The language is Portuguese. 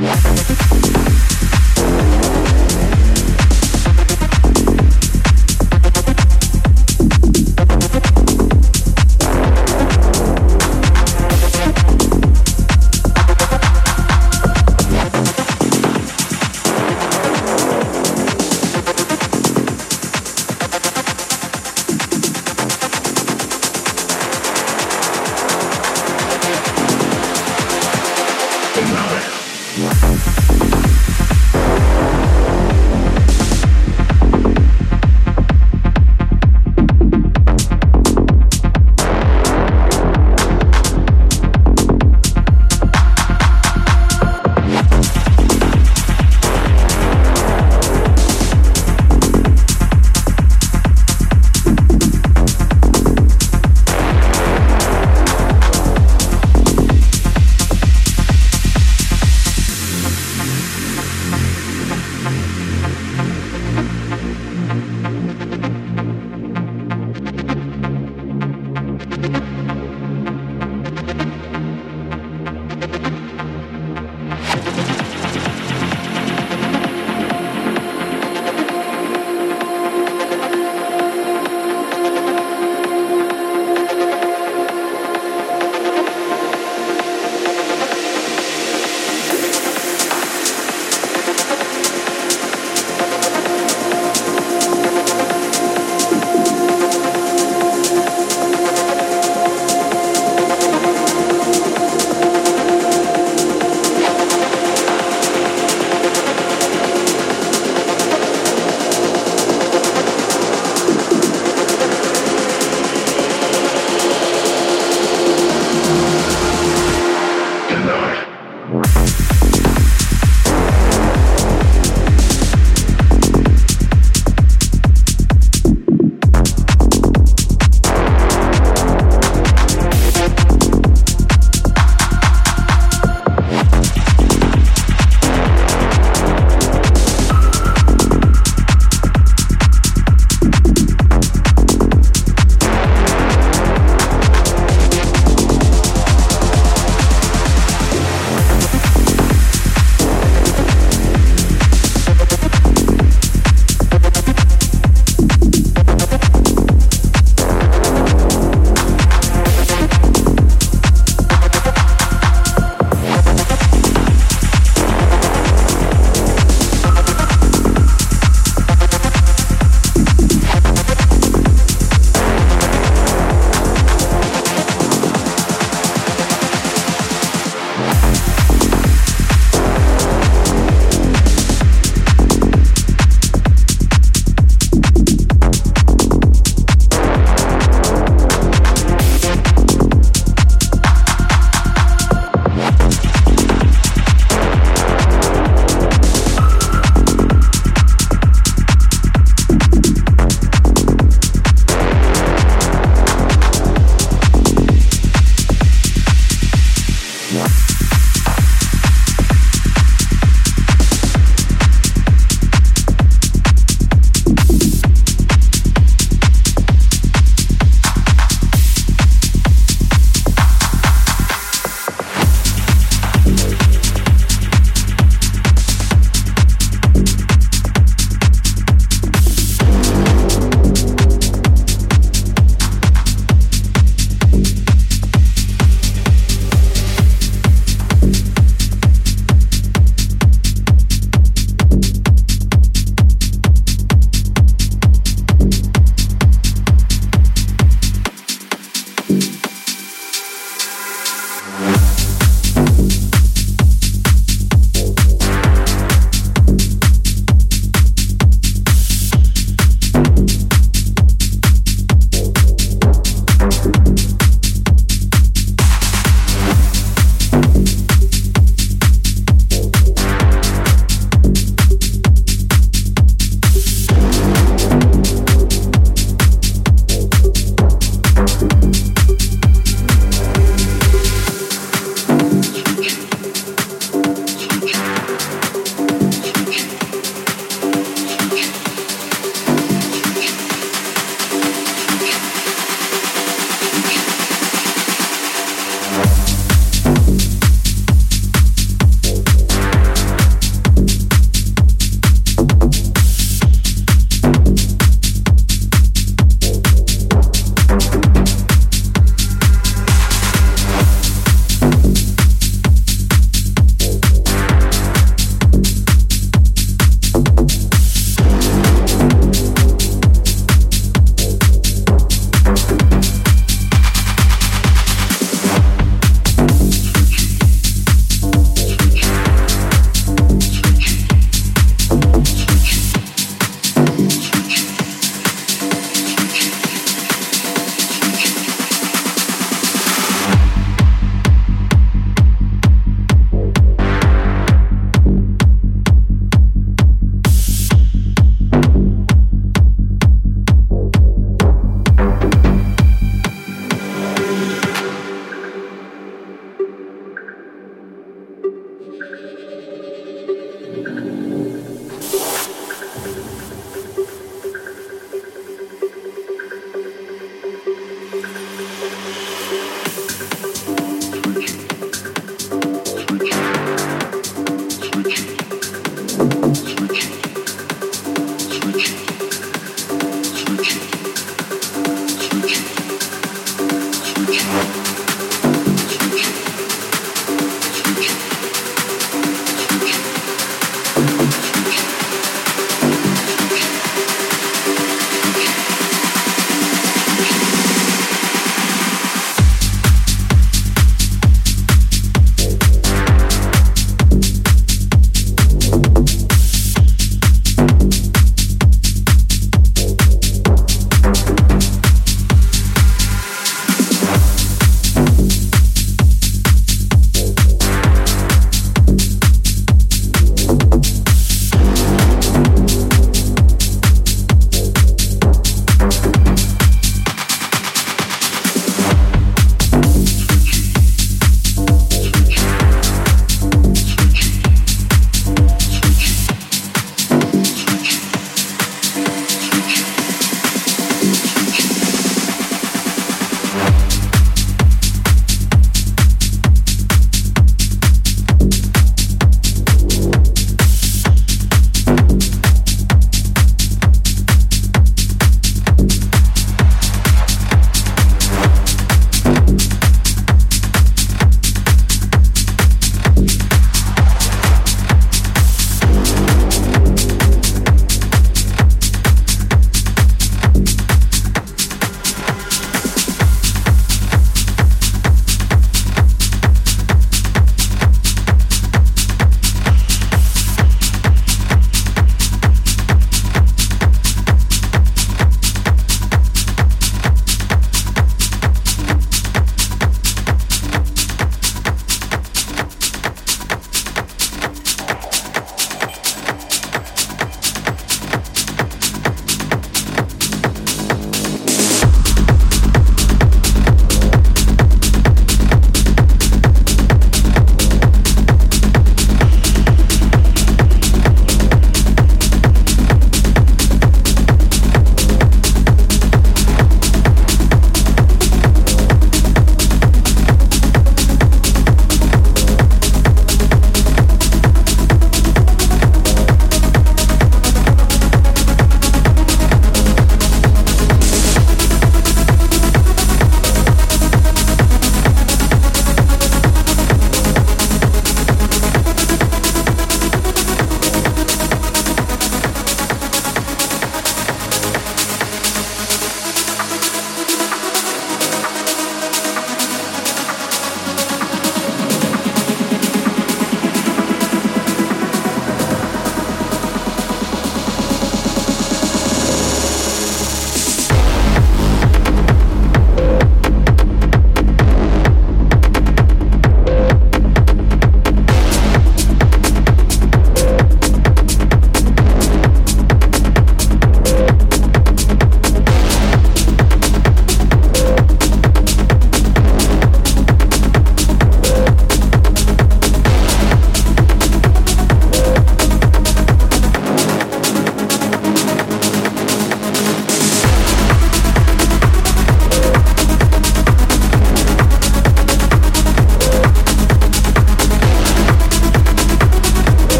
Música